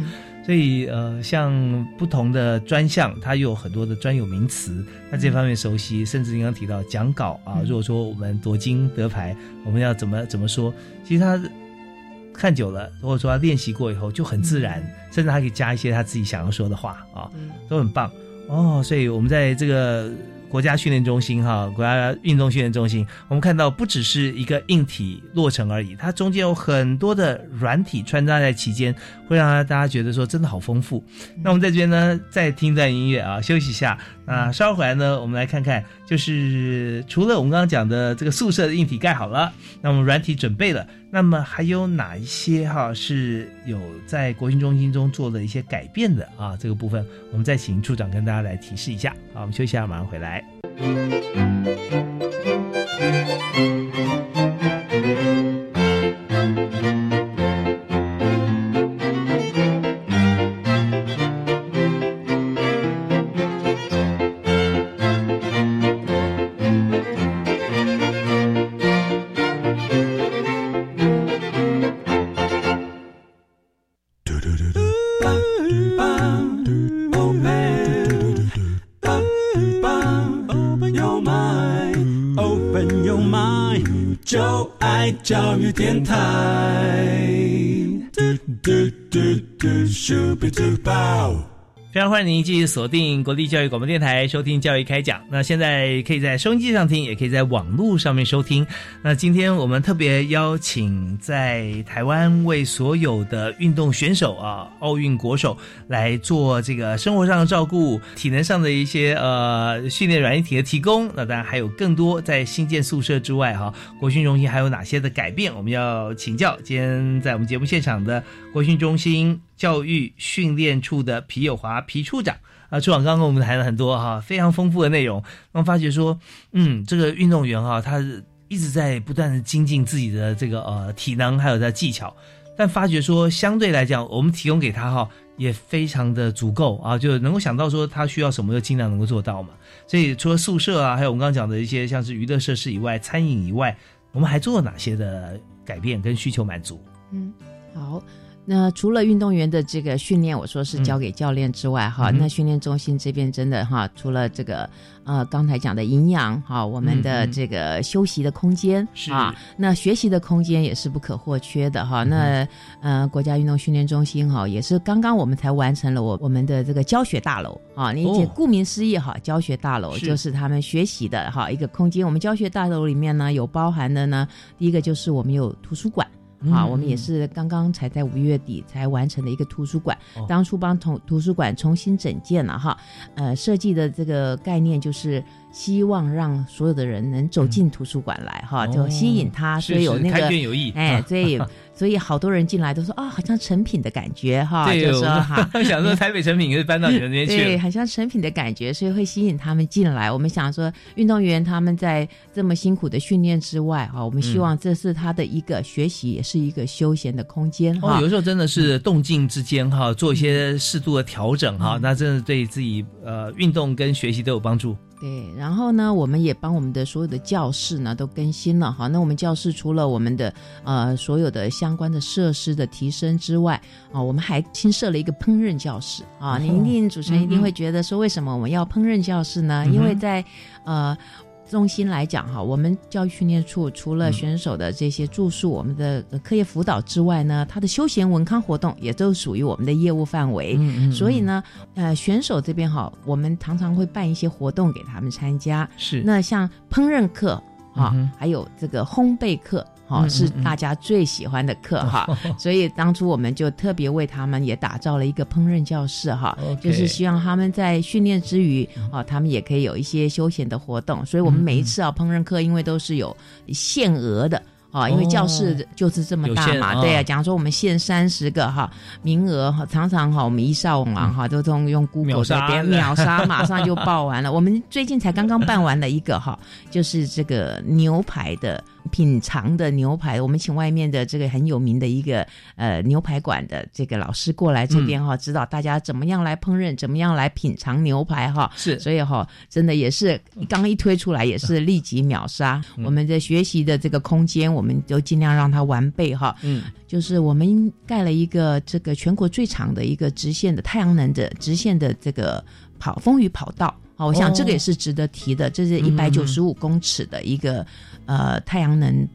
所以，呃，像不同的专项，它又有很多的专有名词，那这方面熟悉，甚至你刚提到讲稿啊，如果说我们夺金得牌，我们要怎么怎么说？其实他看久了，或者说他练习过以后就很自然，甚至他可以加一些他自己想要说的话啊，都很棒哦。所以我们在这个。国家训练中心，哈，国家运动训练中心，我们看到不只是一个硬体落成而已，它中间有很多的软体穿插在其间，会让大家觉得说真的好丰富。那我们在这边呢，再听一段音乐啊，休息一下。那稍后回来呢，我们来看看，就是除了我们刚刚讲的这个宿舍的硬体盖好了，那我们软体准备了，那么还有哪一些哈是有在国训中心中做了一些改变的啊？这个部分我们再请处长跟大家来提示一下。好，我们休息一下，马上回来。欢迎您继续锁定国立教育广播电台收听教育开讲。那现在可以在收音机上听，也可以在网络上面收听。那今天我们特别邀请在台湾为所有的运动选手啊，奥运国手来做这个生活上的照顾、体能上的一些呃训练软体的提供。那当然还有更多在新建宿舍之外哈，国训中心还有哪些的改变？我们要请教今天在我们节目现场的国训中心。教育训练处的皮友华皮处长啊，处长刚跟我们谈了很多哈，非常丰富的内容。我们发觉说，嗯，这个运动员哈，他一直在不断的精进自己的这个呃体能，还有他技巧。但发觉说，相对来讲，我们提供给他哈，也非常的足够啊，就能够想到说他需要什么，就尽量能够做到嘛。所以除了宿舍啊，还有我们刚刚讲的一些像是娱乐设施以外，餐饮以外，我们还做了哪些的改变跟需求满足？嗯，好。那除了运动员的这个训练，我说是交给教练之外，哈，那训练中心这边真的哈，除了这个呃刚才讲的营养哈，我们的这个休息的空间啊，那学习的空间也是不可或缺的哈。那呃国家运动训练中心哈，也是刚刚我们才完成了我我们的这个教学大楼啊，你解顾名思义哈，教学大楼就是他们学习的哈一个空间。我们教学大楼里面呢，有包含的呢，第一个就是我们有图书馆。啊，我们也是刚刚才在五月底才完成的一个图书馆，当初帮图图书馆重新整建了哈，呃，设计的这个概念就是希望让所有的人能走进图书馆来哈，就吸引他，所以有那个哎，所以。所以好多人进来都说啊，好像成品的感觉哈，就说哈，想说台北成品可以搬到你们那边去，对，很像成品的感觉，所以会吸引他们进来。我们想说，运动员他们在这么辛苦的训练之外哈，我们希望这是他的一个学习，也是一个休闲的空间哈。有时候真的是动静之间哈，做一些适度的调整哈，那真的对自己呃运动跟学习都有帮助。对，然后呢，我们也帮我们的所有的教室呢都更新了哈。那我们教室除了我们的呃所有的相关的设施的提升之外啊，我们还新设了一个烹饪教室啊。您一定主持人一定会觉得说，为什么我们要烹饪教室呢？因为在呃。中心来讲哈，我们教育训练处除了选手的这些住宿、我们的课业辅导之外呢，他的休闲文康活动也都属于我们的业务范围。嗯嗯所以呢，呃，选手这边哈，我们常常会办一些活动给他们参加。是，那像烹饪课啊，还有这个烘焙课。好，是大家最喜欢的课哈，所以当初我们就特别为他们也打造了一个烹饪教室哈，就是希望他们在训练之余啊，他们也可以有一些休闲的活动。所以我们每一次啊，烹饪课因为都是有限额的。啊，因为教室就是这么大嘛，对啊。假如说我们限三十个哈名额哈，常常哈我们一上网哈，都用用 Google 这边秒杀，马上就报完了。我们最近才刚刚办完了一个哈，就是这个牛排的品尝的牛排，我们请外面的这个很有名的一个呃牛排馆的这个老师过来这边哈，指导大家怎么样来烹饪，怎么样来品尝牛排哈。是，所以哈，真的也是刚一推出来也是立即秒杀。我们的学习的这个空间。我们都尽量让它完备哈，嗯，就是我们盖了一个这个全国最长的一个直线的太阳能的直线的这个跑风雨跑道啊，我想这个也是值得提的，这是一百九十五公尺的一个呃太阳能。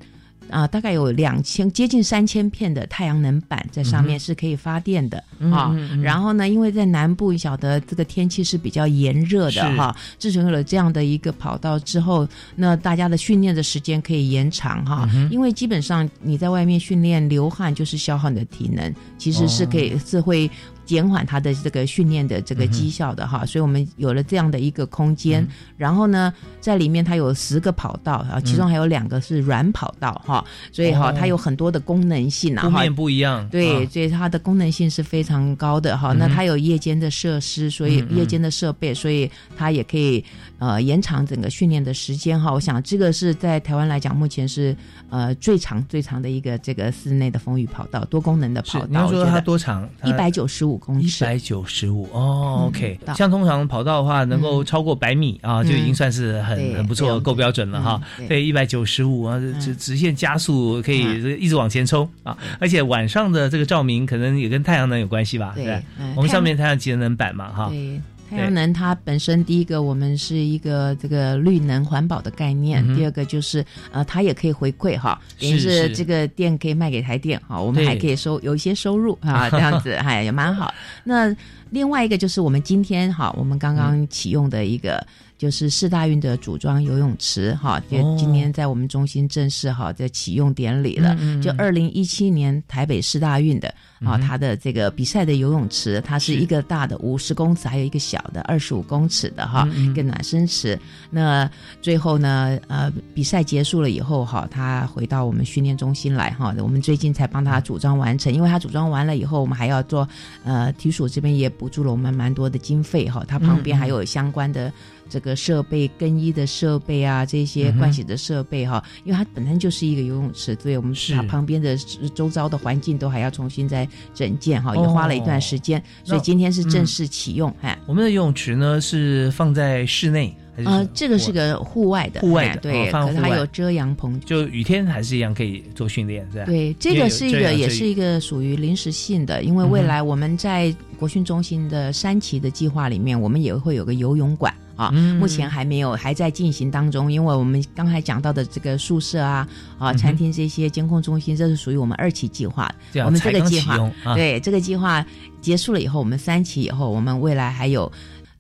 啊，大概有两千接近三千片的太阳能板在上面是可以发电的啊。然后呢，因为在南部，晓得这个天气是比较炎热的哈。自从有了这样的一个跑道之后，那大家的训练的时间可以延长哈。因为基本上你在外面训练流汗就是消耗你的体能，其实是可以是会。减缓他的这个训练的这个绩效的哈，所以我们有了这样的一个空间。然后呢，在里面它有十个跑道啊，其中还有两个是软跑道哈，所以哈它有很多的功能性啊，功能不一样。对，所以它的功能性是非常高的哈。那它有夜间的设施，所以夜间的设备，所以它也可以呃延长整个训练的时间哈。我想这个是在台湾来讲，目前是呃最长最长的一个这个室内的风雨跑道，多功能的跑道。你要说它多长？一百九十五。一百九十五哦，OK，像通常跑道的话，能够超过百米啊，就已经算是很很不错，够标准了哈。对，一百九十五啊，直直线加速可以一直往前冲啊，而且晚上的这个照明可能也跟太阳能有关系吧？对，我们上面太阳节能板嘛，哈。对，太阳能它本身第一个，我们是一个这个绿能环保的概念；第二个就是呃，它也可以回馈哈，等于是这个电可以卖给台电哈，我们还可以收有一些收入啊，这样子哎也蛮好。那另外一个就是我们今天哈，我们刚刚启用的一个。就是四大运的组装游泳池哈，就今天在我们中心正式哈在启用典礼了。就二零一七年台北四大运的啊，它的这个比赛的游泳池，它是一个大的五十公尺，还有一个小的二十五公尺的哈，嗯一个暖身池。那最后呢，呃，比赛结束了以后哈，他回到我们训练中心来哈，我们最近才帮他组装完成，因为他组装完了以后，我们还要做呃，体署这边也补助了我们蛮多的经费哈，他旁边还有相关的。这个设备、更衣的设备啊，这些盥洗的设备哈、因为它本身就是一个游泳池，所以我们是把旁边的周遭的环境都还要重新再整建哈，哦也花了一段时间，所以今天是正式启用。哎、我们的游泳池呢是放在室内呃，这个是个户外的，户外的哎对，可是它有遮阳棚。就雨天还是一样可以做训练，是吧？对，这个是一个也是一个属于临时性的，因为未来我们在国训中心的三期的计划里面，我们也会有个游泳馆。啊，嗯目前还没有，还在进行当中。因为我们刚才讲到的这个宿舍啊、啊餐厅这些监控中心，这是属于我们二期计划。我们这个计划啊，对这个计划结束了以后，我们三期以后，我们未来还有。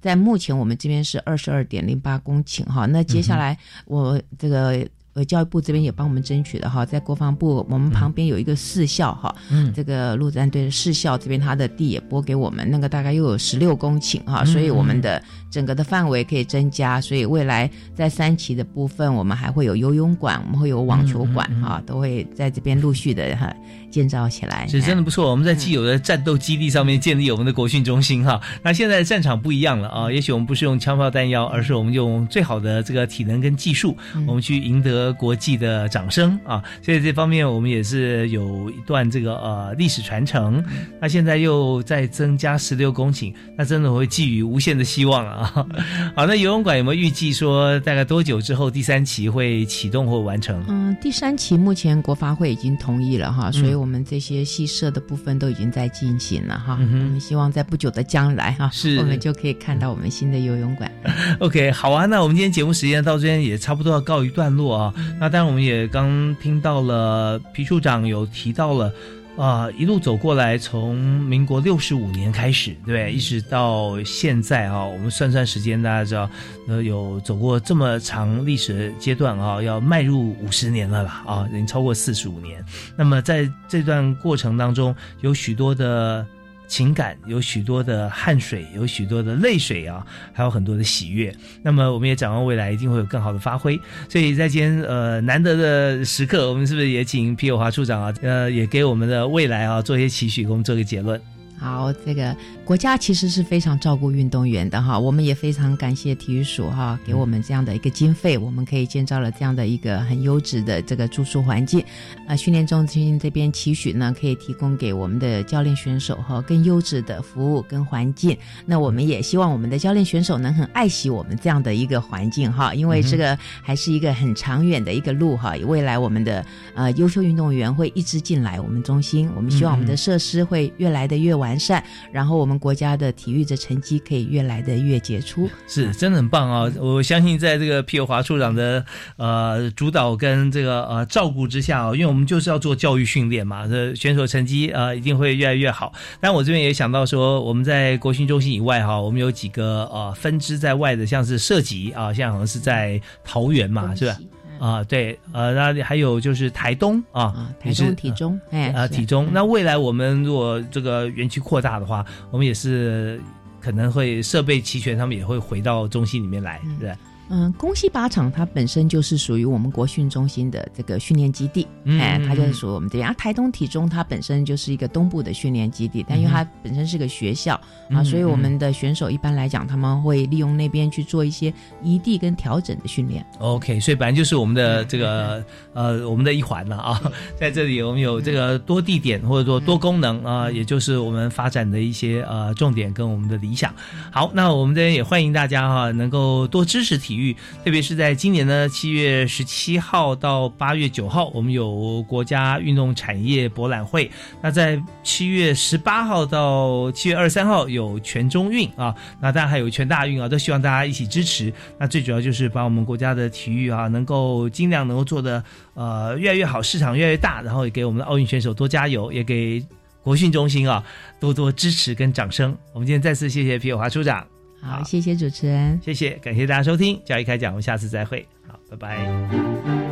在目前我们这边是二十二点零八公顷哈，那接下来我这个呃教育部这边也帮我们争取的哈，在国防部我们旁边有一个四校哈，嗯这个陆战队的士校这边，它的地也拨给我们，那个大概又有十六公顷哈，嗯所以我们的整个的范围可以增加，所以未来在三期的部分，我们还会有游泳馆，我们会有网球馆嗯嗯嗯哈，都会在这边陆续的哈建造起来。是真的不错。我们在既有的战斗基地上面建立我们的国训中心哈。那现在的战场不一样了啊，也许我们不是用枪炮弹药，而是我们用最好的这个体能跟技术，我们去赢得国际的掌声啊。所以这方面我们也是有一段这个呃历史传承。那现在又再增加十六公顷，那真的会寄予无限的希望啊。好，那游泳馆有没有预计说大概多久之后第三期会启动或完成？嗯，第三期目前国发会已经同意了哈，嗯所以我们这些戏社的部分都已经在进行了哈。嗯我们希望在不久的将来哈，是我们就可以看到我们新的游泳馆。OK，好啊，那我们今天节目时间到这边也差不多要告一段落啊。那当然，我们也刚听到了皮处长有提到了。啊、一路走过来，从民国六十五年开始，对不对？一直到现在啊，我们算算时间，大家知道，呃，有走过这么长历史的阶段啊，要迈入五十年了吧啊，已经超过四十五年。那么在这段过程当中，有许多的情感，有许多的汗水，有许多的泪水啊，还有很多的喜悦。那么我们也展望未来，一定会有更好的发挥。所以在今天呃难得的时刻，我们是不是也请皮友华处长啊，呃，也给我们的未来啊做一些期许，给我们做个结论。好，这个国家其实是非常照顾运动员的哈，我们也非常感谢体育署哈，给我们这样的一个经费，我们可以建造了这样的一个很优质的这个住宿环境。啊，训练中心这边期许呢，可以提供给我们的教练选手哈更优质的服务跟环境。那我们也希望我们的教练选手能很爱惜我们这样的一个环境哈，因为这个还是一个很长远的一个路哈。未来我们的呃优秀运动员会一直进来我们中心，我们希望我们的设施会越来的越完善，然后我们国家的体育的成绩可以越来的越杰出。是真的很棒啊！我相信在这个皮尔华处长的呃主导跟这个呃照顾之下啊，因为我们就是要做教育训练嘛，这选手成绩呃一定会越来越好。但我这边也想到说，我们在国训中心以外哈，我们有几个呃分支在外的，像是射击啊，现在好像是在桃园嘛，是吧？啊，对，呃，那还有就是台东啊，台也是中体中，哎，啊，是体中。那未来我们如果这个园区扩大的话，我们也是可能会设备齐全，他们也会回到中心里面来，对？嗯，宫西靶场它本身就是属于我们国训中心的这个训练基地，嗯哎，它就是嗯属于我们这边。啊，台东体中它本身就是一个东部的训练基地，但因为它本身是个学校、嗯啊，所以我嗯们的选手一般来讲，他们会利用那边去做一些移地跟调整的训练。OK，所以本来就是我们的这个呃我们的一环了啊，在这里我们有这个多地点或者说多功能啊，也就是我们发展的一些呃重点跟我们的理想。好，那我们这边也欢迎大家哈、能够多支持体育，特别是在今年呢七月十七号到八月九号，我们有国家运动产业博览会。那在七月十八号到七月二十三号有全中运啊，那当然还有全大运啊，都希望大家一起支持。那最主要就是把我们国家的体育啊，能够尽量能够做的呃越来越好，市场越来越大，然后也给我们的奥运选手多加油，也给国训中心啊多多支持跟掌声。我们今天再次谢谢皮友华处长，好，谢谢主持人。谢谢，感谢大家收听教育开讲，我们下次再会，好，拜拜。